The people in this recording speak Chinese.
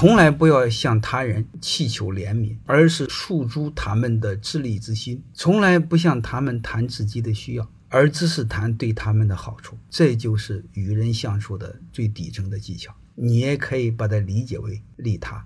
从来不要向他人祈求怜悯，而是诉诸他们的自利之心。从来不向他们谈自己的需要，而只是谈对他们的好处。这就是与人相处的最底层的技巧。你也可以把它理解为利他。